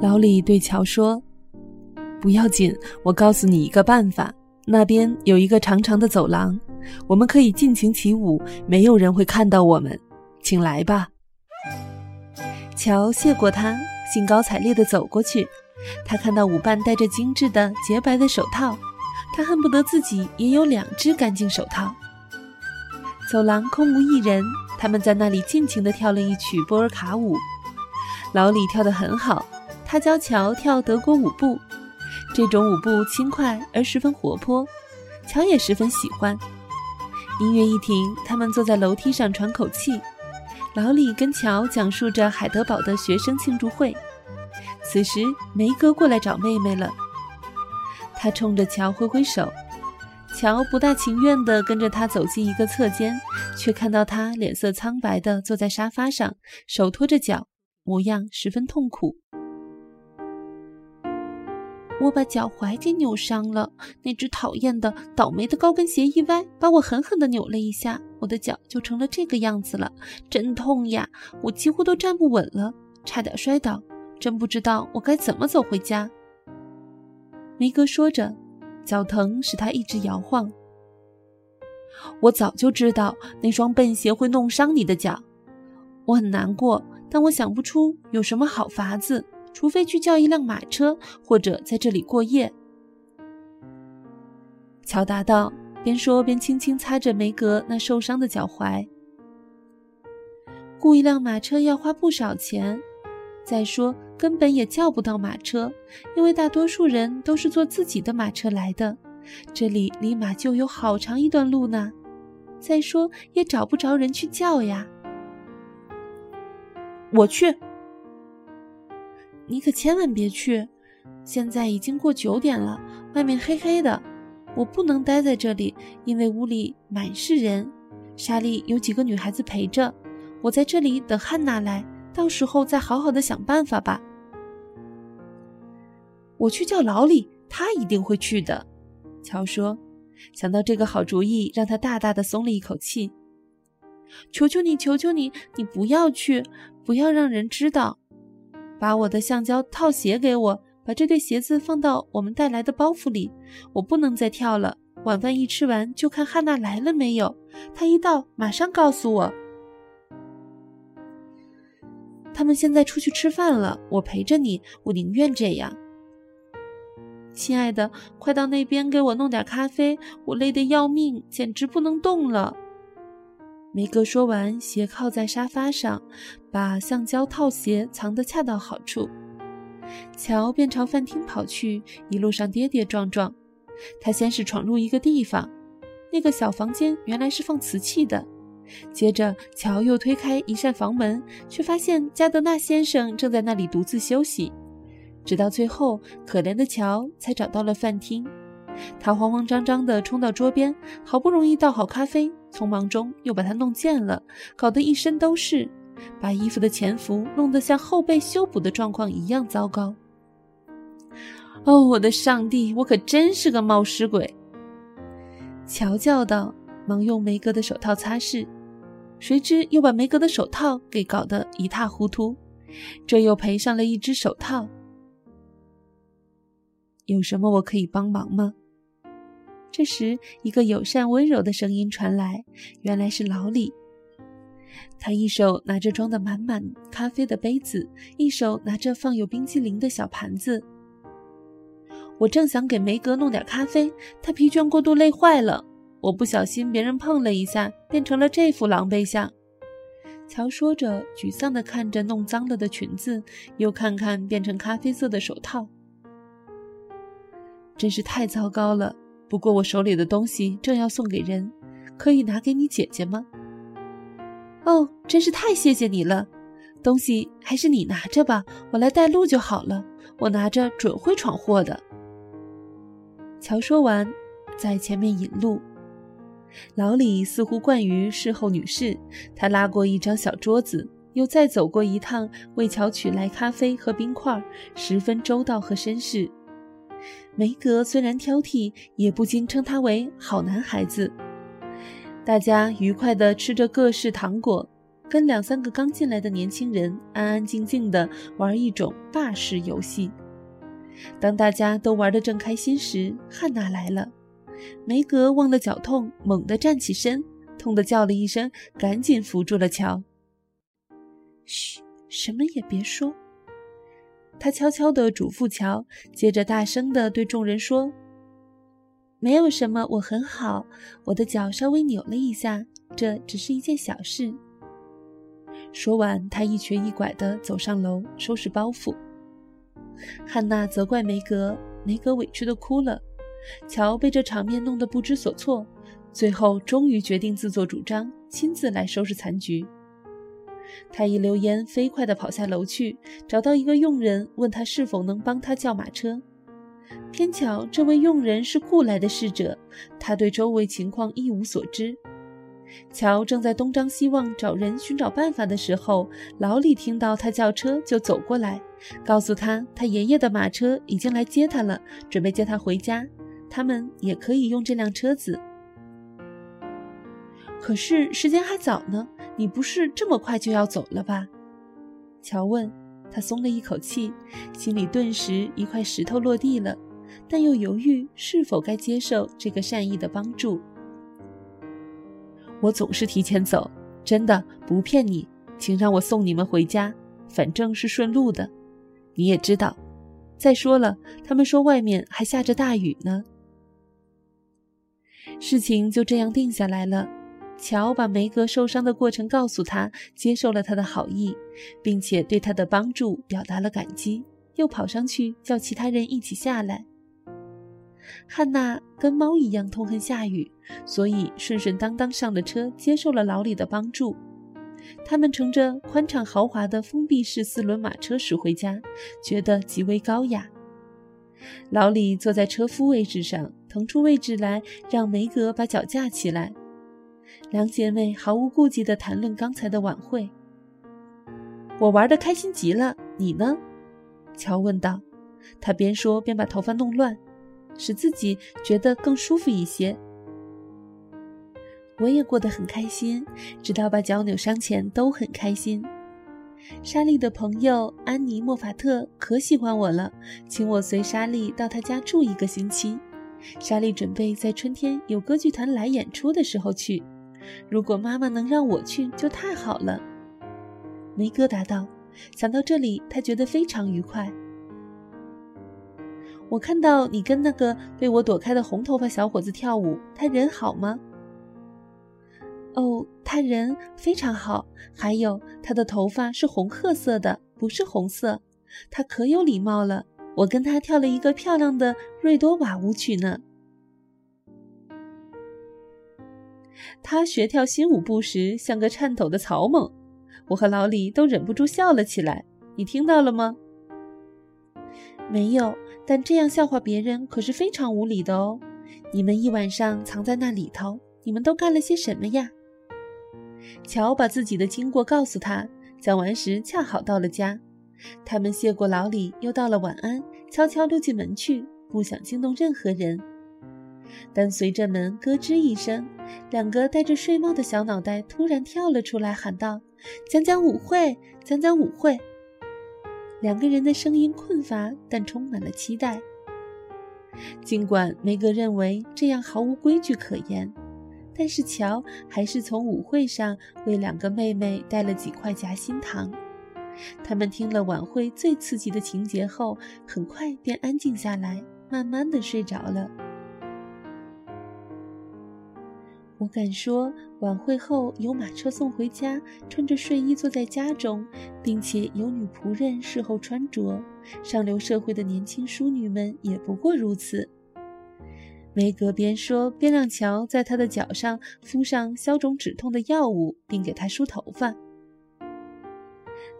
老李对乔说：“不要紧，我告诉你一个办法。那边有一个长长的走廊，我们可以尽情起舞，没有人会看到我们。请来吧。”乔谢过他，兴高采烈地走过去。他看到舞伴戴着精致的洁白的手套，他恨不得自己也有两只干净手套。走廊空无一人，他们在那里尽情地跳了一曲波尔卡舞。老李跳得很好。他教乔跳德国舞步，这种舞步轻快而十分活泼，乔也十分喜欢。音乐一停，他们坐在楼梯上喘口气。老李跟乔讲述着海德堡的学生庆祝会。此时梅哥过来找妹妹了，他冲着乔挥挥手。乔不大情愿地跟着他走进一个侧间，却看到他脸色苍白地坐在沙发上，手托着脚，模样十分痛苦。我把脚踝给扭伤了，那只讨厌的、倒霉的高跟鞋一歪，把我狠狠地扭了一下，我的脚就成了这个样子了，真痛呀！我几乎都站不稳了，差点摔倒，真不知道我该怎么走回家。梅格说着，脚疼使他一直摇晃。我早就知道那双笨鞋会弄伤你的脚，我很难过，但我想不出有什么好法子。除非去叫一辆马车，或者在这里过夜。”乔答道，边说边轻轻擦着梅格那受伤的脚踝。“雇一辆马车要花不少钱，再说根本也叫不到马车，因为大多数人都是坐自己的马车来的。这里离马厩有好长一段路呢。再说也找不着人去叫呀。”“我去。”你可千万别去！现在已经过九点了，外面黑黑的，我不能待在这里，因为屋里满是人。莎莉有几个女孩子陪着，我在这里等汉娜来，到时候再好好的想办法吧。我去叫老李，他一定会去的。乔说，想到这个好主意，让他大大的松了一口气。求求你，求求你，你不要去，不要让人知道。把我的橡胶套鞋给我，把这对鞋子放到我们带来的包袱里。我不能再跳了。晚饭一吃完，就看汉娜来了没有。她一到，马上告诉我。他们现在出去吃饭了，我陪着你，我宁愿这样。亲爱的，快到那边给我弄点咖啡，我累得要命，简直不能动了。梅格说完，斜靠在沙发上，把橡胶套鞋藏得恰到好处。乔便朝饭厅跑去，一路上跌跌撞撞。他先是闯入一个地方，那个小房间原来是放瓷器的。接着，乔又推开一扇房门，却发现加德纳先生正在那里独自休息。直到最后，可怜的乔才找到了饭厅。他慌慌张张地冲到桌边，好不容易倒好咖啡，匆忙中又把它弄溅了，搞得一身都是，把衣服的前幅弄得像后背修补的状况一样糟糕。哦，我的上帝，我可真是个冒失鬼！乔叫道，忙用梅格的手套擦拭，谁知又把梅格的手套给搞得一塌糊涂，这又赔上了一只手套。有什么我可以帮忙吗？这时，一个友善温柔的声音传来，原来是老李。他一手拿着装的满满咖啡的杯子，一手拿着放有冰激凌的小盘子。我正想给梅格弄点咖啡，他疲倦过度累坏了。我不小心别人碰了一下，变成了这副狼狈相。乔说着，沮丧地看着弄脏了的裙子，又看看变成咖啡色的手套，真是太糟糕了。不过我手里的东西正要送给人，可以拿给你姐姐吗？哦，真是太谢谢你了。东西还是你拿着吧，我来带路就好了。我拿着准会闯祸的。乔说完，在前面引路。老李似乎惯于侍候女士，他拉过一张小桌子，又再走过一趟，为乔取来咖啡和冰块，十分周到和绅士。梅格虽然挑剔，也不禁称他为好男孩子。大家愉快地吃着各式糖果，跟两三个刚进来的年轻人安安静静的玩一种霸式游戏。当大家都玩得正开心时，汉娜来了。梅格忘了脚痛，猛地站起身，痛得叫了一声，赶紧扶住了乔。嘘，什么也别说。他悄悄地嘱咐乔，接着大声地对众人说：“没有什么，我很好，我的脚稍微扭了一下，这只是一件小事。”说完，他一瘸一拐地走上楼收拾包袱。汉娜责怪梅格，梅格委屈地哭了。乔被这场面弄得不知所措，最后终于决定自作主张，亲自来收拾残局。他一溜烟飞快地跑下楼去，找到一个佣人，问他是否能帮他叫马车。偏巧这位佣人是雇来的侍者，他对周围情况一无所知。乔正在东张西望找人寻找办法的时候，老李听到他叫车，就走过来，告诉他他爷爷的马车已经来接他了，准备接他回家。他们也可以用这辆车子。可是时间还早呢，你不是这么快就要走了吧？乔问。他松了一口气，心里顿时一块石头落地了，但又犹豫是否该接受这个善意的帮助。我总是提前走，真的不骗你，请让我送你们回家，反正是顺路的。你也知道，再说了，他们说外面还下着大雨呢。事情就这样定下来了。乔把梅格受伤的过程告诉他，接受了他的好意，并且对他的帮助表达了感激，又跑上去叫其他人一起下来。汉娜跟猫一样痛恨下雨，所以顺顺当当上了车，接受了老李的帮助。他们乘着宽敞豪华的封闭式四轮马车驶回家，觉得极为高雅。老李坐在车夫位置上，腾出位置来让梅格把脚架起来。两姐妹毫无顾忌地谈论刚才的晚会。我玩得开心极了，你呢？乔问道。他边说边把头发弄乱，使自己觉得更舒服一些。我也过得很开心，直到把脚扭伤前都很开心。莎莉的朋友安妮·莫法特可喜欢我了，请我随莎莉到她家住一个星期。莎莉准备在春天有歌剧团来演出的时候去。如果妈妈能让我去，就太好了。梅哥答道。想到这里，他觉得非常愉快。我看到你跟那个被我躲开的红头发小伙子跳舞，他人好吗？哦，他人非常好。还有，他的头发是红褐色的，不是红色。他可有礼貌了。我跟他跳了一个漂亮的瑞多瓦舞曲呢。他学跳新舞步时像个颤抖的草蜢，我和老李都忍不住笑了起来。你听到了吗？没有，但这样笑话别人可是非常无理的哦。你们一晚上藏在那里头，你们都干了些什么呀？乔把自己的经过告诉他，讲完时恰好到了家。他们谢过老李，又道了晚安，悄悄溜进门去，不想惊动任何人。但随着门咯吱一声，两个戴着睡帽的小脑袋突然跳了出来，喊道：“讲讲舞会，讲讲舞会。”两个人的声音困乏，但充满了期待。尽管梅格认为这样毫无规矩可言。但是乔还是从舞会上为两个妹妹带了几块夹心糖。他们听了晚会最刺激的情节后，很快便安静下来，慢慢的睡着了。我敢说，晚会后有马车送回家，穿着睡衣坐在家中，并且有女仆人侍候穿着，上流社会的年轻淑女们也不过如此。梅格边说边让乔在他的脚上敷上消肿止痛的药物，并给他梳头发。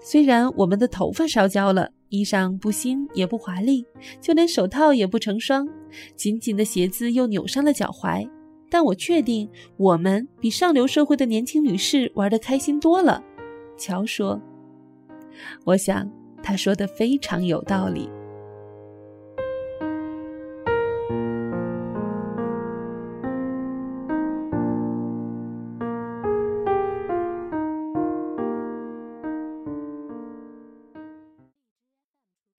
虽然我们的头发烧焦了，衣裳不新也不华丽，就连手套也不成双，紧紧的鞋子又扭伤了脚踝，但我确定我们比上流社会的年轻女士玩得开心多了。乔说：“我想他说的非常有道理。”